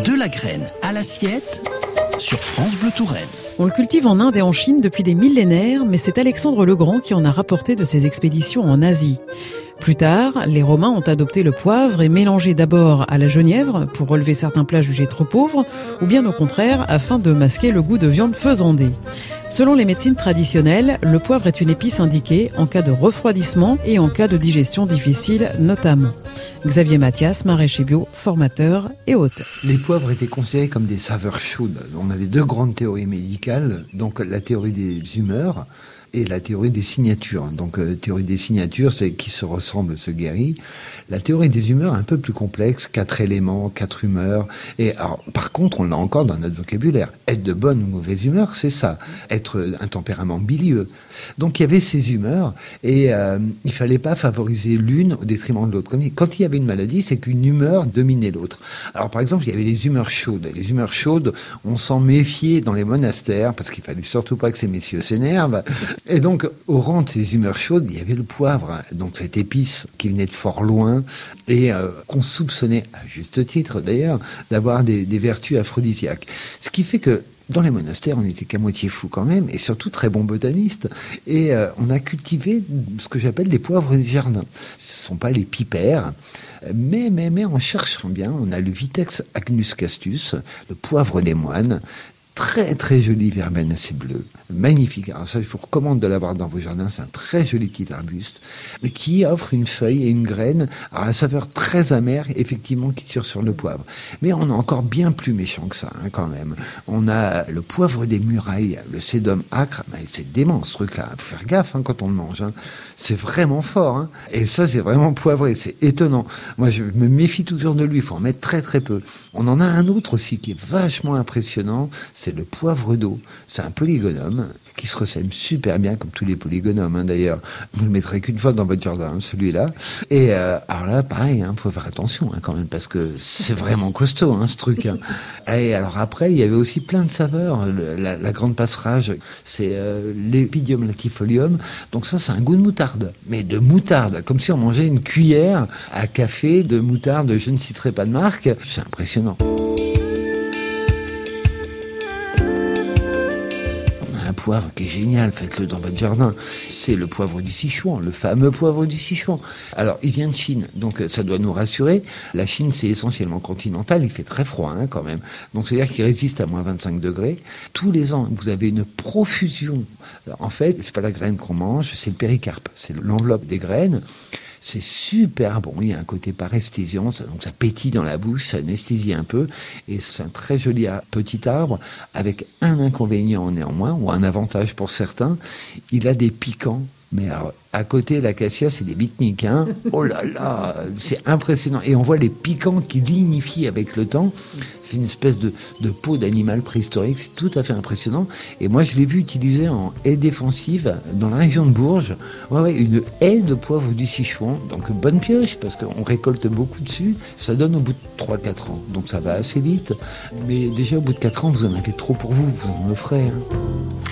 De la graine à l'assiette sur France Bleu Touraine. On le cultive en Inde et en Chine depuis des millénaires, mais c'est Alexandre le Grand qui en a rapporté de ses expéditions en Asie. Plus tard, les Romains ont adopté le poivre et mélangé d'abord à la genièvre pour relever certains plats jugés trop pauvres, ou bien au contraire afin de masquer le goût de viande faisandée. Selon les médecines traditionnelles, le poivre est une épice indiquée en cas de refroidissement et en cas de digestion difficile notamment. Xavier Mathias, maraîcher bio, formateur et auteur. Les poivres étaient considérés comme des saveurs chaudes. On avait deux grandes théories médicales, donc la théorie des humeurs, et la théorie des signatures. Donc, euh, théorie des signatures, c'est qui se ressemble se guérit. La théorie des humeurs, un peu plus complexe, quatre éléments, quatre humeurs. Et alors, par contre, on l'a encore dans notre vocabulaire. Être de bonne ou mauvaise humeur, c'est ça. Être un tempérament bilieux. Donc, il y avait ces humeurs et euh, il fallait pas favoriser l'une au détriment de l'autre. Quand il y avait une maladie, c'est qu'une humeur dominait l'autre. Alors, par exemple, il y avait les humeurs chaudes. Les humeurs chaudes, on s'en méfiait dans les monastères parce qu'il fallait surtout pas que ces messieurs s'énervent. Et donc, au rang de ces humeurs chaudes, il y avait le poivre, donc cette épice qui venait de fort loin et euh, qu'on soupçonnait, à juste titre d'ailleurs, d'avoir des, vertus aphrodisiaques. Ce qui fait que dans les monastères, on n'était qu'à moitié fou quand même, et surtout très bons botanistes. Et euh, on a cultivé ce que j'appelle les poivres du jardin. Ce ne sont pas les pipères, mais, mais, mais en cherchant bien, on a le Vitex agnus castus, le poivre des moines, très très joli verben assez bleu, magnifique. Alors ça, je vous recommande de l'avoir dans vos jardins. C'est un très joli petit arbuste qui offre une feuille et une graine à la saveur très amère, effectivement, qui tire sur le poivre. Mais on a encore bien plus méchant que ça, hein, quand même. On a le poivre des murailles, le sédum acre. c'est dément ce truc-là. Faut faire gaffe hein, quand on le mange. Hein. C'est vraiment fort. Et ça, c'est vraiment poivré. C'est étonnant. Moi, je me méfie toujours de lui. Il faut en mettre très très peu. On en a un autre aussi qui est vachement impressionnant c'est le poivre d'eau. C'est un polygonome qui se ressemble super bien, comme tous les polygonomes hein, d'ailleurs. Vous le mettrez qu'une fois dans votre jardin, celui-là. Et euh, alors là, pareil, il hein, faut faire attention hein, quand même, parce que c'est vraiment costaud ce truc. Et alors après, il y avait aussi plein de saveurs. la, grande passerage, c'est euh, l'épidium latifolium. Donc ça, c'est un goût de moutarde, mais de moutarde, comme si on mangeait une cuillère à café de moutarde. Je ne citerai pas de marque. C'est impressionnant. Poivre qui est génial, faites-le dans votre jardin. C'est le poivre du Sichuan, le fameux poivre du Sichuan. Alors, il vient de Chine, donc euh, ça doit nous rassurer. La Chine, c'est essentiellement continental, il fait très froid hein, quand même. Donc, c'est-à-dire qu'il résiste à moins 25 degrés. Tous les ans, vous avez une profusion. En fait, c'est pas la graine qu'on mange, c'est le péricarpe, c'est l'enveloppe des graines. C'est super bon. Il y a un côté paresthésiant, donc ça pétille dans la bouche, ça anesthésie un peu. Et c'est un très joli petit arbre avec un inconvénient néanmoins, ou un avantage pour certains. Il a des piquants mais à côté, l'acacia, c'est des bitniques. Hein oh là là, c'est impressionnant. Et on voit les piquants qui lignifient avec le temps. C'est une espèce de, peau d'animal préhistorique. C'est tout à fait impressionnant. Et moi, je l'ai vu utilisé en haie défensive dans la région de Bourges. Ouais, ouais, une haie de poivre du Sichuan. Donc, bonne pioche, parce qu'on récolte beaucoup dessus. Ça donne au bout de 3-4 ans. Donc, ça va assez vite. Mais déjà, au bout de 4 ans, vous en avez trop pour vous. Vous en offrez. Hein.